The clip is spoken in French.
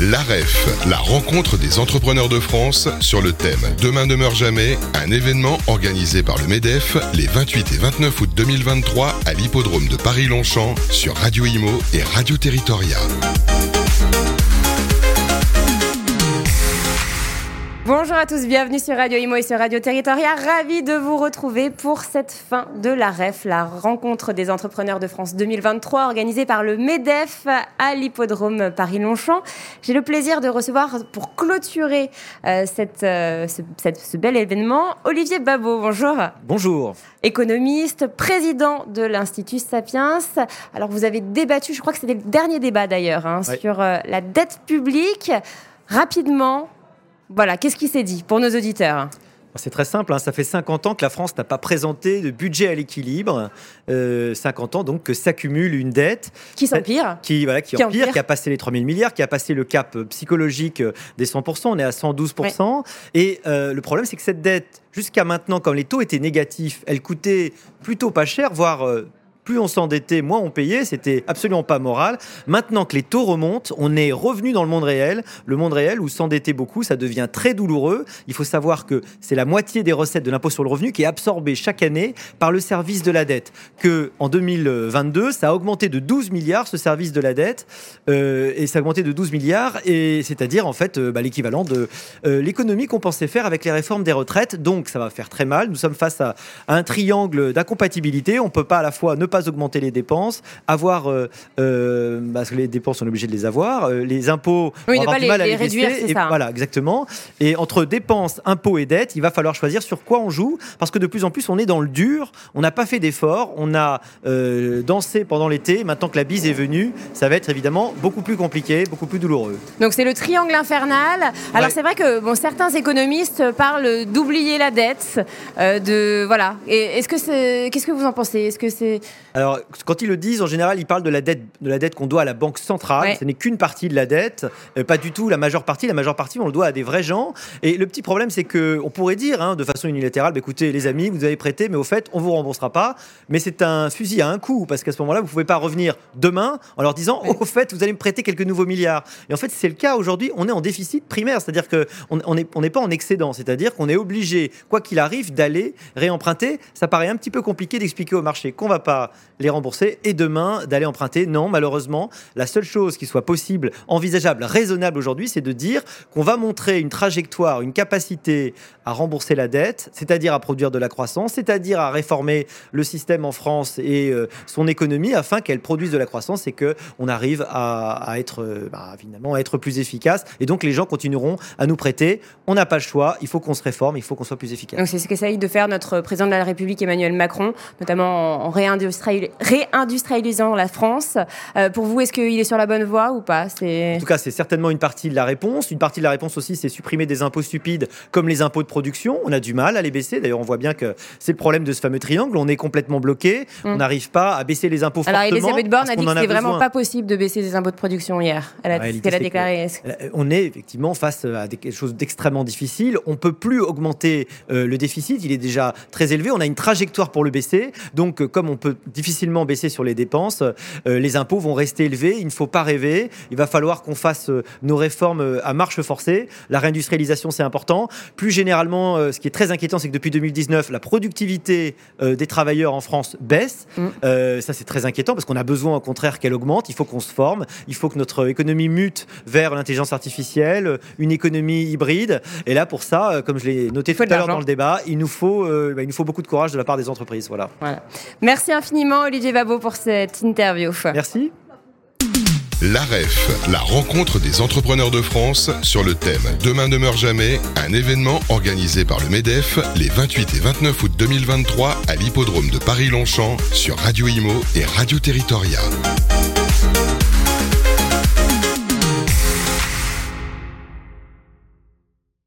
L'AREF, la rencontre des entrepreneurs de France sur le thème Demain ne meurt jamais, un événement organisé par le MEDEF les 28 et 29 août 2023 à l'hippodrome de Paris-Longchamp sur Radio Imo et Radio Territoria. Bonjour à tous, bienvenue sur Radio Imo et sur Radio Territoria. Ravi de vous retrouver pour cette fin de la REF, la rencontre des entrepreneurs de France 2023 organisée par le MEDEF à l'hippodrome Paris-Longchamp. J'ai le plaisir de recevoir pour clôturer euh, cette, euh, ce, cette, ce, bel événement Olivier Babot. Bonjour. Bonjour. Économiste, président de l'Institut Sapiens. Alors vous avez débattu, je crois que c'était le dernier débat d'ailleurs, hein, sur euh, la dette publique. Rapidement, voilà, qu'est-ce qui s'est dit pour nos auditeurs? C'est très simple, hein, ça fait 50 ans que la France n'a pas présenté de budget à l'équilibre. Euh, 50 ans donc que s'accumule une dette. Qui s'empire. Qui, voilà, qui, qui empire, empire, qui a passé les 3000 milliards, qui a passé le cap psychologique des 100%, on est à 112%. Ouais. Et euh, le problème, c'est que cette dette, jusqu'à maintenant, quand les taux étaient négatifs, elle coûtait plutôt pas cher, voire... Euh, plus on s'endettait, moins on payait. C'était absolument pas moral. Maintenant que les taux remontent, on est revenu dans le monde réel. Le monde réel où s'endetter beaucoup, ça devient très douloureux. Il faut savoir que c'est la moitié des recettes de l'impôt sur le revenu qui est absorbée chaque année par le service de la dette. Que en 2022, ça a augmenté de 12 milliards ce service de la dette euh, et ça a augmenté de 12 milliards et c'est-à-dire en fait euh, bah, l'équivalent de euh, l'économie qu'on pensait faire avec les réformes des retraites. Donc ça va faire très mal. Nous sommes face à, un triangle d'incompatibilité. On peut pas à la fois ne pas augmenter les dépenses, avoir euh, euh, parce que les dépenses on est obligé de les avoir, euh, les impôts oui, on ne pas les, mal à les réduire, et ça. voilà exactement. Et entre dépenses, impôts et dettes, il va falloir choisir sur quoi on joue parce que de plus en plus on est dans le dur, on n'a pas fait d'efforts, on a dansé pendant l'été, maintenant que la bise est venue, ça va être évidemment beaucoup plus compliqué, beaucoup plus douloureux. Donc c'est le triangle infernal. Alors ouais. c'est vrai que bon, certains économistes parlent d'oublier la dette, de voilà. Et est-ce que c'est qu'est-ce que vous en pensez? Est-ce que c'est alors, quand ils le disent, en général, ils parlent de la dette, de la dette qu'on doit à la banque centrale. Ouais. Ce n'est qu'une partie de la dette, euh, pas du tout la majeure partie. La majeure partie, on le doit à des vrais gens. Et le petit problème, c'est que on pourrait dire, hein, de façon unilatérale, bah, écoutez, les amis, vous avez prêté, mais au fait, on vous remboursera pas. Mais c'est un fusil à un coup, parce qu'à ce moment-là, vous pouvez pas revenir demain en leur disant, ouais. au fait, vous allez me prêter quelques nouveaux milliards. Et en fait, c'est le cas aujourd'hui. On est en déficit primaire, c'est-à-dire que on n'est on pas en excédent, c'est-à-dire qu'on est obligé, quoi qu'il arrive, d'aller réemprunter. Ça paraît un petit peu compliqué d'expliquer au marché qu'on va pas les rembourser et demain d'aller emprunter. Non, malheureusement, la seule chose qui soit possible, envisageable, raisonnable aujourd'hui, c'est de dire qu'on va montrer une trajectoire, une capacité à rembourser la dette, c'est-à-dire à produire de la croissance, c'est-à-dire à réformer le système en France et euh, son économie afin qu'elle produise de la croissance et que on arrive à, être euh, bah, finalement être plus efficace. Et donc les gens continueront à nous prêter. On n'a pas le choix. Il faut qu'on se réforme. Il faut qu'on soit plus efficace. Donc c'est ce qu'essaye de faire notre président de la République Emmanuel Macron, notamment en réindustrialisant la France. Euh, pour vous, est-ce qu'il est sur la bonne voie ou pas? En tout cas, c'est certainement une partie de la réponse. Une partie de la réponse aussi, c'est supprimer des impôts stupides comme les impôts de production. On a du mal à les baisser. D'ailleurs, on voit bien que c'est le problème de ce fameux triangle. On est complètement bloqué. Mmh. On n'arrive pas à baisser les impôts Alors, fortement. Elisabeth Borne a dit que c'était vraiment pas possible de baisser les impôts de production hier. Elle a, ouais, elle a déclaré. On est effectivement face à des choses d'extrêmement difficiles. On peut plus augmenter euh, le déficit. Il est déjà très élevé. On a une trajectoire pour le baisser. Donc, euh, comme on peut difficilement baisser sur les dépenses, euh, les impôts vont rester élevés. Il ne faut pas rêver. Il va falloir qu'on fasse euh, nos réformes euh, à marche forcée. La réindustrialisation, c'est important. Plus généralement, ce qui est très inquiétant, c'est que depuis 2019, la productivité des travailleurs en France baisse. Mmh. ça, c'est très inquiétant parce qu'on a besoin, au contraire, qu'elle augmente. Il faut qu'on se forme. Il faut que notre économie mute vers l'intelligence artificielle, une économie hybride. Et là, pour ça, comme je l'ai noté tout à l'heure dans le débat, il nous faut, bah, il nous faut beaucoup de courage de la part des entreprises. Voilà. voilà. Merci infiniment, Olivier Babot, pour cette interview. Merci. L'AREF, la rencontre des entrepreneurs de France sur le thème Demain ne meurt jamais, un événement organisé par le MEDEF les 28 et 29 août 2023 à l'hippodrome de Paris-Longchamp sur Radio Imo et Radio Territoria.